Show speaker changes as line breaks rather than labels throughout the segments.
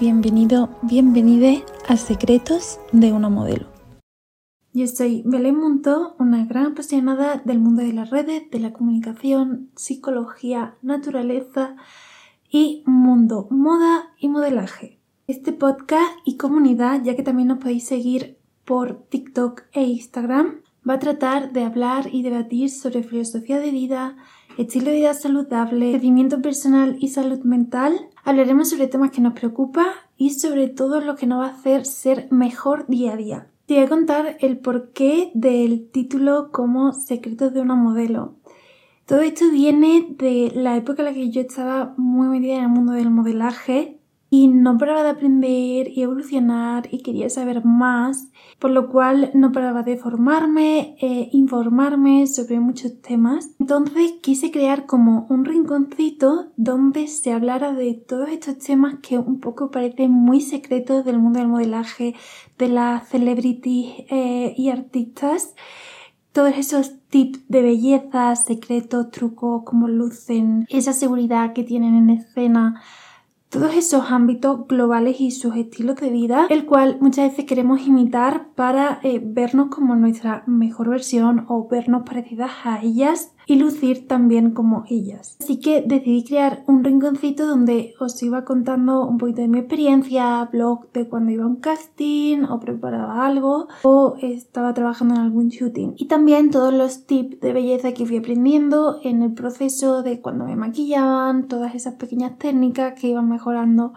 bienvenido, bienvenide a Secretos de una modelo. Yo soy Belén una gran apasionada del mundo de las redes, de la comunicación, psicología, naturaleza y mundo, moda y modelaje. Este podcast y comunidad, ya que también nos podéis seguir por TikTok e Instagram, va a tratar de hablar y debatir sobre filosofía de vida, estilo de vida saludable, crecimiento personal y salud mental. Hablaremos sobre temas que nos preocupan y sobre todo lo que nos va a hacer ser mejor día a día. Te voy a contar el porqué del título como Secretos de una modelo. Todo esto viene de la época en la que yo estaba muy metida en el mundo del modelaje y no paraba de aprender y evolucionar y quería saber más, por lo cual no paraba de formarme, e informarme sobre muchos temas. Entonces quise crear como un rinconcito donde se hablara de todos estos temas que un poco parecen muy secretos del mundo del modelaje, de las celebrities eh, y artistas todos esos tips de belleza, secretos, trucos, cómo lucen, esa seguridad que tienen en escena, todos esos ámbitos globales y sus estilos de vida, el cual muchas veces queremos imitar para eh, vernos como nuestra mejor versión o vernos parecidas a ellas y lucir también como ellas. Así que decidí crear un rinconcito donde os iba contando un poquito de mi experiencia, blog de cuando iba a un casting o preparaba algo o estaba trabajando en algún shooting. Y también todos los tips de belleza que fui aprendiendo en el proceso de cuando me maquillaban, todas esas pequeñas técnicas que iban mejorando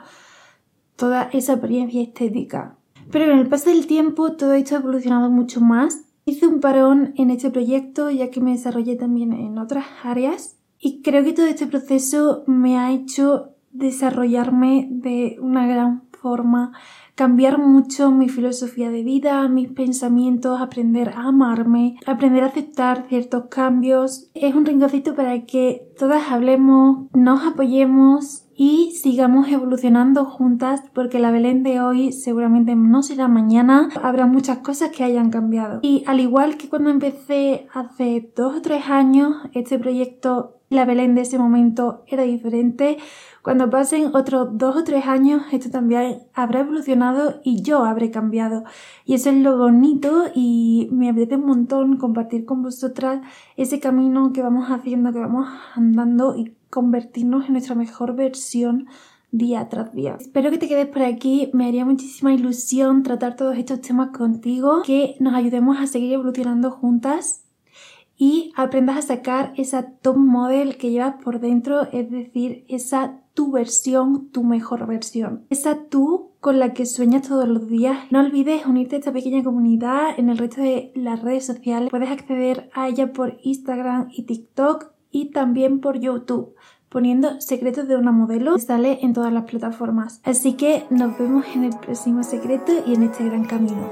toda esa apariencia estética. Pero en el paso del tiempo todo esto ha evolucionado mucho más Hice un parón en este proyecto ya que me desarrollé también en otras áreas y creo que todo este proceso me ha hecho desarrollarme de una gran forma, cambiar mucho mi filosofía de vida, mis pensamientos, aprender a amarme, aprender a aceptar ciertos cambios. Es un rinconcito para que todas hablemos, nos apoyemos y sigamos evolucionando juntas porque la Belén de hoy seguramente no será mañana, habrá muchas cosas que hayan cambiado. Y al igual que cuando empecé hace dos o tres años, este proyecto, la Belén de ese momento era diferente, cuando pasen otros dos o tres años, esto también habrá evolucionado y yo habré cambiado. Y eso es lo bonito y me apetece un montón compartir con vosotras ese camino que vamos haciendo, que vamos andando y convertirnos en nuestra mejor versión día tras día. Espero que te quedes por aquí, me haría muchísima ilusión tratar todos estos temas contigo, que nos ayudemos a seguir evolucionando juntas y aprendas a sacar esa top model que llevas por dentro, es decir, esa tu versión, tu mejor versión. Esa tú con la que sueñas todos los días. No olvides unirte a esta pequeña comunidad en el resto de las redes sociales. Puedes acceder a ella por Instagram y TikTok y también por YouTube poniendo secretos de una modelo sale en todas las plataformas. Así que nos vemos en el próximo secreto y en este gran camino.